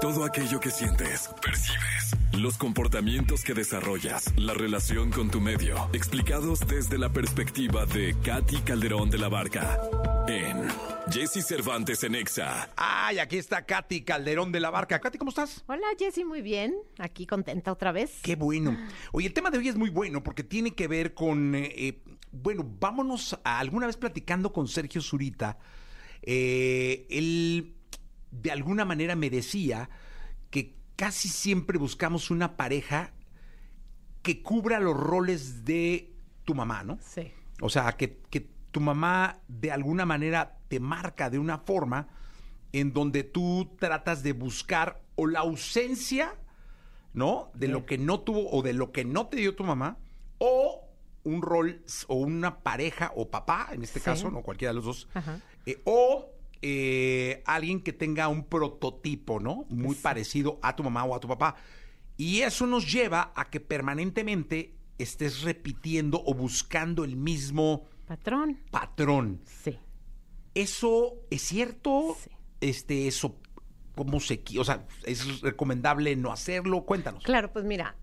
Todo aquello que sientes, percibes, los comportamientos que desarrollas, la relación con tu medio, explicados desde la perspectiva de Katy Calderón de la Barca en Jesse Cervantes en Exa. Ay, aquí está Katy Calderón de la Barca. Katy, ¿cómo estás? Hola Jessy, muy bien. Aquí contenta otra vez. Qué bueno. Oye, el tema de hoy es muy bueno porque tiene que ver con, eh, eh, bueno, vámonos a alguna vez platicando con Sergio Zurita. Eh, él de alguna manera me decía que casi siempre buscamos una pareja que cubra los roles de tu mamá, ¿no? Sí. O sea, que, que tu mamá de alguna manera te marca de una forma en donde tú tratas de buscar o la ausencia, ¿no? De lo que no tuvo o de lo que no te dio tu mamá, o un rol o una pareja o papá, en este Sí. caso, no cualquiera de los dos, Ajá. eh, o eh, alguien que tenga un prototipo, ¿no? Muy parecido a tu mamá o a tu papá. Y eso nos lleva a que permanentemente estés repitiendo o buscando el mismo Patrón. patrón. Sí. ¿Eso es cierto? Sí. Este, eso, ¿cómo se O sea, ¿es recomendable no hacerlo? Cuéntanos. Claro, pues mira,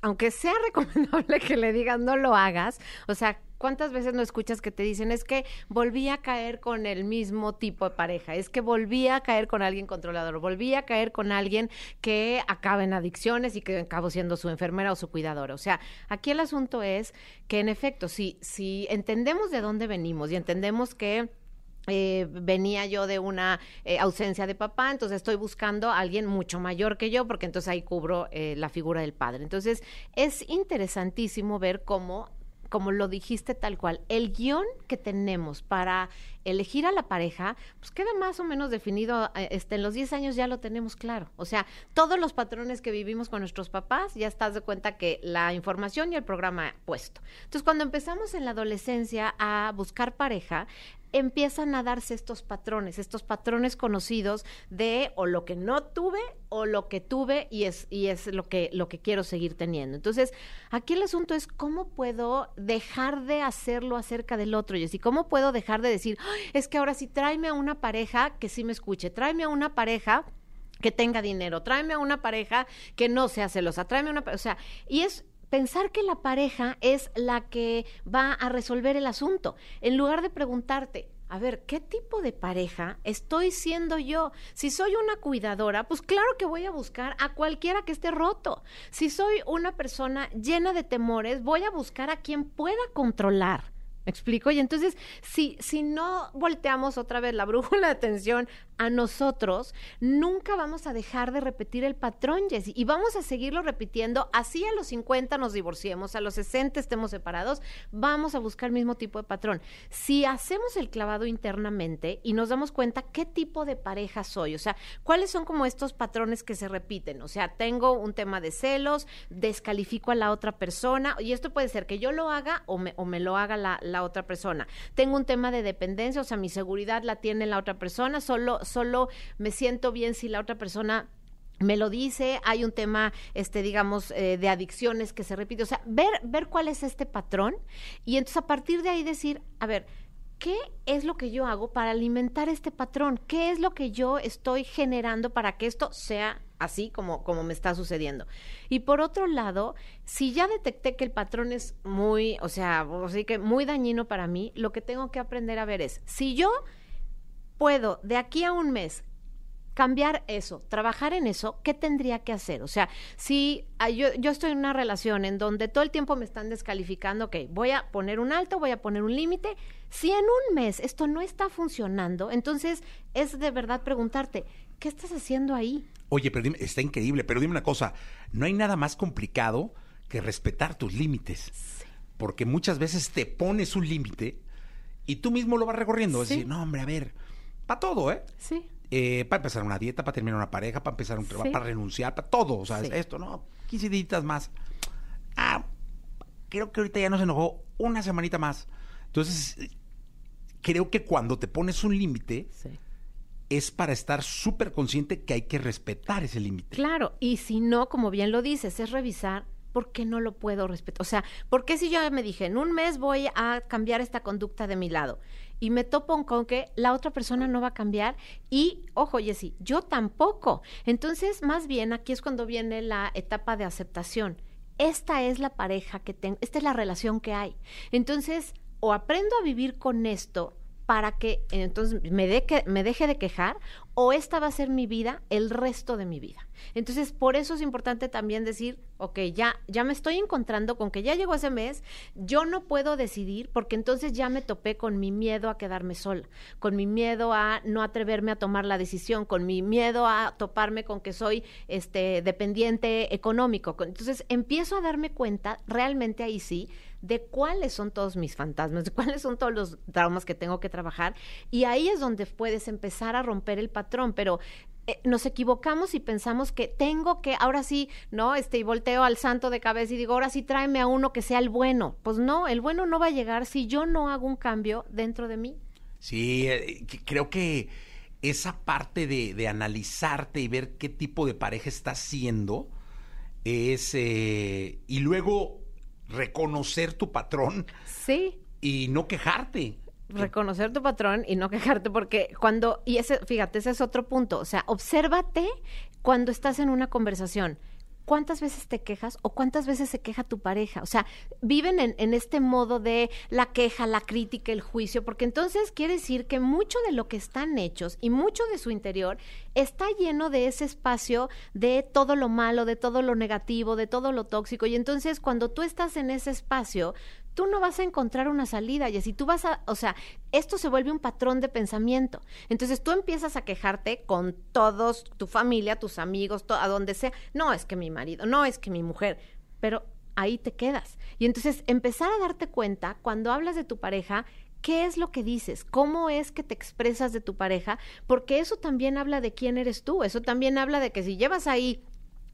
aunque sea recomendable que le digas no lo hagas, o sea, ¿cuántas veces no escuchas que te dicen es que volví a caer con el mismo tipo de pareja, es que volví a caer con alguien controlador, volví a caer con alguien que acaba en adicciones y que acabo siendo su enfermera o su cuidadora? O sea, aquí el asunto es que en efecto, si, si entendemos de dónde venimos y entendemos que eh, venía yo de una eh, ausencia de papá, entonces estoy buscando a alguien mucho mayor que yo, porque entonces ahí cubro eh, la figura del padre. Entonces es interesantísimo ver cómo, como lo dijiste tal cual, el guion que tenemos para elegir a la pareja, pues queda más o menos definido, eh, este, en los 10 años ya lo tenemos claro. O sea, todos los patrones que vivimos con nuestros papás, ya estás de cuenta que la información y el programa puesto. Entonces, cuando empezamos en la adolescencia a buscar pareja, empiezan a darse estos patrones, estos patrones conocidos de o lo que no tuve o lo que tuve y es y es lo que lo que quiero seguir teniendo. Entonces, aquí el asunto es cómo puedo dejar de hacerlo acerca del otro, y así cómo puedo dejar de decir, "Ay, es que ahora sí tráeme a una pareja que sí me escuche, tráeme a una pareja que tenga dinero, tráeme a una pareja que no sea celosa, tráeme a una, o sea, y es pensar que la pareja es la que va a resolver el asunto, en lugar de preguntarte, a ver, ¿qué tipo de pareja estoy siendo yo? Si soy una cuidadora, pues claro que voy a buscar a cualquiera que esté roto. Si soy una persona llena de temores, voy a buscar a quien pueda controlar. ¿Me explico? Y entonces, si, si no volteamos otra vez la brújula de atención a nosotros, nunca vamos a dejar de repetir el patrón, Jessy. Y vamos a seguirlo repitiendo. Así a los 50 nos divorciemos, a los 60 estemos separados, vamos a buscar el mismo tipo de patrón. Si hacemos el clavado internamente y nos damos cuenta qué tipo de pareja soy, o sea, cuáles son como estos patrones que se repiten. O sea, tengo un tema de celos, descalifico a la otra persona, y esto puede ser que yo lo haga o me, o me lo haga la, la otra persona. Tengo un tema de dependencia, o sea, mi seguridad la tiene la otra persona, solo, solo me siento bien si la otra persona me lo dice, hay un tema, este, digamos, eh, de adicciones que se repite, o sea, ver, ver cuál es este patrón y entonces a partir de ahí decir, a ver, ¿qué es lo que yo hago para alimentar este patrón? ¿Qué es lo que yo estoy generando para que esto sea así como, como me está sucediendo? Y por otro lado, si ya detecté que el patrón es muy, o sea, así que muy dañino para mí, lo que tengo que aprender a ver es, si yo puedo de aquí a un mes cambiar eso, trabajar en eso, ¿qué tendría que hacer? O sea, si ah, yo, yo estoy en una relación en donde todo el tiempo me están descalificando, ok, voy a poner un alto, voy a poner un límite. Si en un mes esto no está funcionando, entonces es de verdad preguntarte, ¿qué estás haciendo ahí? Oye, pero dime, está increíble, pero dime una cosa, no hay nada más complicado que respetar tus límites. Porque muchas veces te pones un límite y tú mismo lo vas recorriendo. Es Sí. decir, no, hombre, a ver, para todo, ¿eh? Sí. Eh, para empezar una dieta, para terminar una pareja, para empezar un trabajo, Sí. para renunciar, para todo. O sea, Sí. esto, ¿no? 15 días más. Ah, creo que ahorita ya nos enojó una semanita más. Entonces, creo que cuando te pones un límite Sí. es para estar súper consciente que hay que respetar ese límite. Claro, y si no, como bien lo dices, es revisar ¿por qué no lo puedo respetar? O sea, ¿por qué si yo me dije, en un mes voy a cambiar esta conducta de mi lado? Y me topo con que la otra persona no va a cambiar y, ojo, Jessy, yo tampoco. Entonces, más bien, aquí es cuando viene la etapa de aceptación. Esta es la pareja que tengo, esta es la relación que hay. Entonces, o aprendo a vivir con esto para que entonces me, de que, me deje de quejar o esta va a ser mi vida el resto de mi vida. Entonces, por eso es importante también decir, ok, ya, ya me estoy encontrando con que ya llegó ese mes, yo no puedo decidir porque entonces ya me topé con mi miedo a quedarme sola, con mi miedo a no atreverme a tomar la decisión, con mi miedo a toparme con que soy este dependiente económico. Entonces, empiezo a darme cuenta realmente ahí sí de cuáles son todos mis fantasmas, de cuáles son todos los traumas que tengo que trabajar. Y ahí es donde puedes empezar a romper el patrón, pero eh, nos equivocamos y pensamos que tengo que, ahora sí, ¿no? Este, y volteo al santo de cabeza y digo, ahora sí tráeme a uno que sea el bueno. Pues no, el bueno no va a llegar si yo no hago un cambio dentro de mí. Sí, eh, creo que esa parte de, de, analizarte y ver qué tipo de pareja estás siendo es, eh, y luego reconocer tu patrón. Sí. Y no quejarte. Reconocer tu patrón y no quejarte porque cuando, y ese, fíjate, ese es otro punto, o sea, obsérvate cuando estás en una conversación. ¿Cuántas veces te quejas o cuántas veces se queja tu pareja? O sea, viven en, en, este modo de la queja, la crítica, el juicio, porque entonces quiere decir que mucho de lo que están hechos y mucho de su interior está lleno de ese espacio de todo lo malo, de todo lo negativo, de todo lo tóxico. Y entonces cuando tú estás en ese espacio, tú no vas a encontrar una salida, y así tú vas a, o sea, esto se vuelve un patrón de pensamiento. Entonces tú empiezas a quejarte con todos, tu familia, tus amigos, a donde sea, no es que mi marido, no es que mi mujer, pero ahí te quedas. Y entonces empezar a darte cuenta cuando hablas de tu pareja, ¿Qué es lo que dices? ¿Cómo es que te expresas de tu pareja? Porque eso también habla de quién eres tú. Eso también habla de que si llevas ahí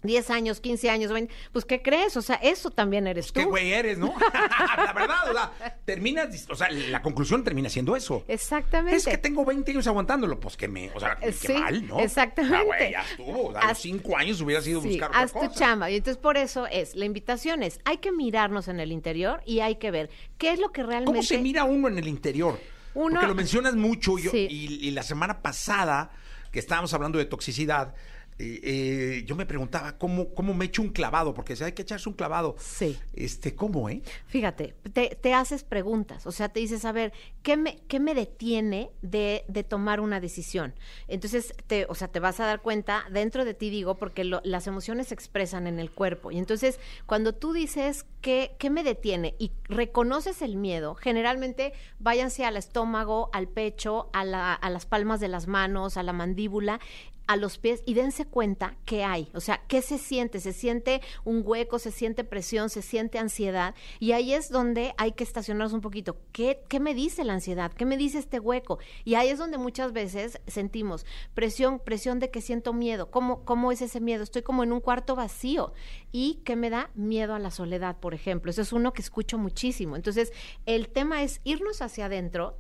10 años, 15 años, 20, pues ¿qué crees? O sea, eso también eres tú. ¿Qué güey eres, no? la verdad, o sea, terminas, o sea, la conclusión termina siendo eso. Exactamente. Es que tengo 20 años aguantándolo, pues que me, o sea, qué sí, mal, ¿no? Exactamente. Ah, güey, ya estuvo, a los 5 años hubiera sido sí, buscar otra haz tu cosa. chamba. Y entonces por eso es, la invitación es, hay que mirarnos en el interior y hay que ver qué es lo que realmente... ¿Cómo se mira uno en el interior? Uno- Porque lo mencionas mucho yo- Sí. y, y la semana pasada que estábamos hablando de toxicidad, eh, eh, yo me preguntaba cómo, cómo me echo un clavado, porque si hay que echarse un clavado. Sí. Este, ¿cómo, eh? Fíjate, te, te haces preguntas, o sea, te dices, a ver, ¿qué me, qué me detiene de, de tomar una decisión? Entonces, te, o sea, te vas a dar cuenta dentro de ti, digo, porque lo- las emociones se expresan en el cuerpo. Y entonces, cuando tú dices, ¿qué, ¿qué me detiene? Y reconoces el miedo, generalmente váyanse al estómago, al pecho, a, la- a las palmas de las manos, a la mandíbula, a los pies y dense cuenta qué hay, o sea, qué se siente, se siente un hueco, se siente presión, se siente ansiedad y ahí es donde hay que estacionarnos un poquito. ¿Qué, qué me dice la ansiedad? ¿Qué me dice este hueco? Y ahí es donde muchas veces sentimos presión, presión de que siento miedo. ¿Cómo, cómo es ese miedo? Estoy como en un cuarto vacío y que me da miedo a la soledad, por ejemplo. Eso es uno que escucho muchísimo. Entonces, el tema es irnos hacia adentro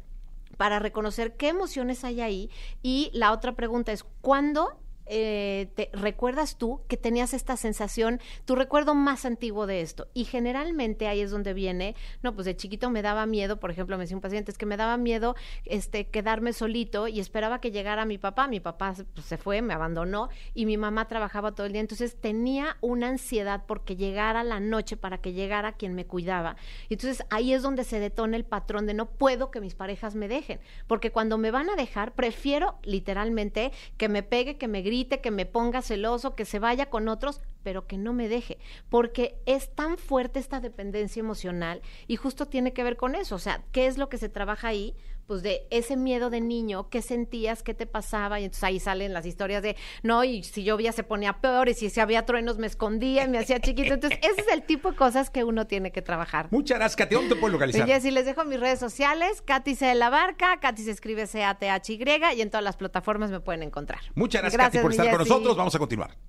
para reconocer qué emociones hay ahí. Y la otra pregunta es, ¿cuándo eh, recuerdas tú que tenías esta sensación, tu recuerdo más antiguo de esto? Y generalmente ahí es donde viene, no, pues de chiquito me daba miedo, por ejemplo, me decía un paciente, es que me daba miedo este, quedarme solito y esperaba que llegara mi papá. Mi papá pues, se fue, me abandonó y mi mamá trabajaba todo el día. Entonces tenía una ansiedad porque llegara la noche para que llegara quien me cuidaba. Y entonces ahí es donde se detona el patrón de no puedo que mis parejas me dejen. Porque cuando me van a dejar, prefiero literalmente que me pegue, que me grite, que me ponga celoso, que se vaya con otros, pero que no me deje. Porque es tan fuerte esta dependencia emocional y justo tiene que ver con eso. O sea, ¿qué es lo que se trabaja ahí? Pues de ese miedo de niño, qué sentías, qué te pasaba, y entonces ahí salen las historias de, no, y si llovía se ponía peor, y si se había truenos me escondía y me hacía chiquito. Entonces, ese es el tipo de cosas que uno tiene que trabajar. Muchas gracias, Katy. ¿Dónde te puedes localizar? Oye, si les dejo mis redes sociales, Katy C de la Barca, Katy se escribe C-A-T-H-Y y en todas las plataformas me pueden encontrar. Muchas gracias, Katy, por estar con nosotros. Vamos a continuar.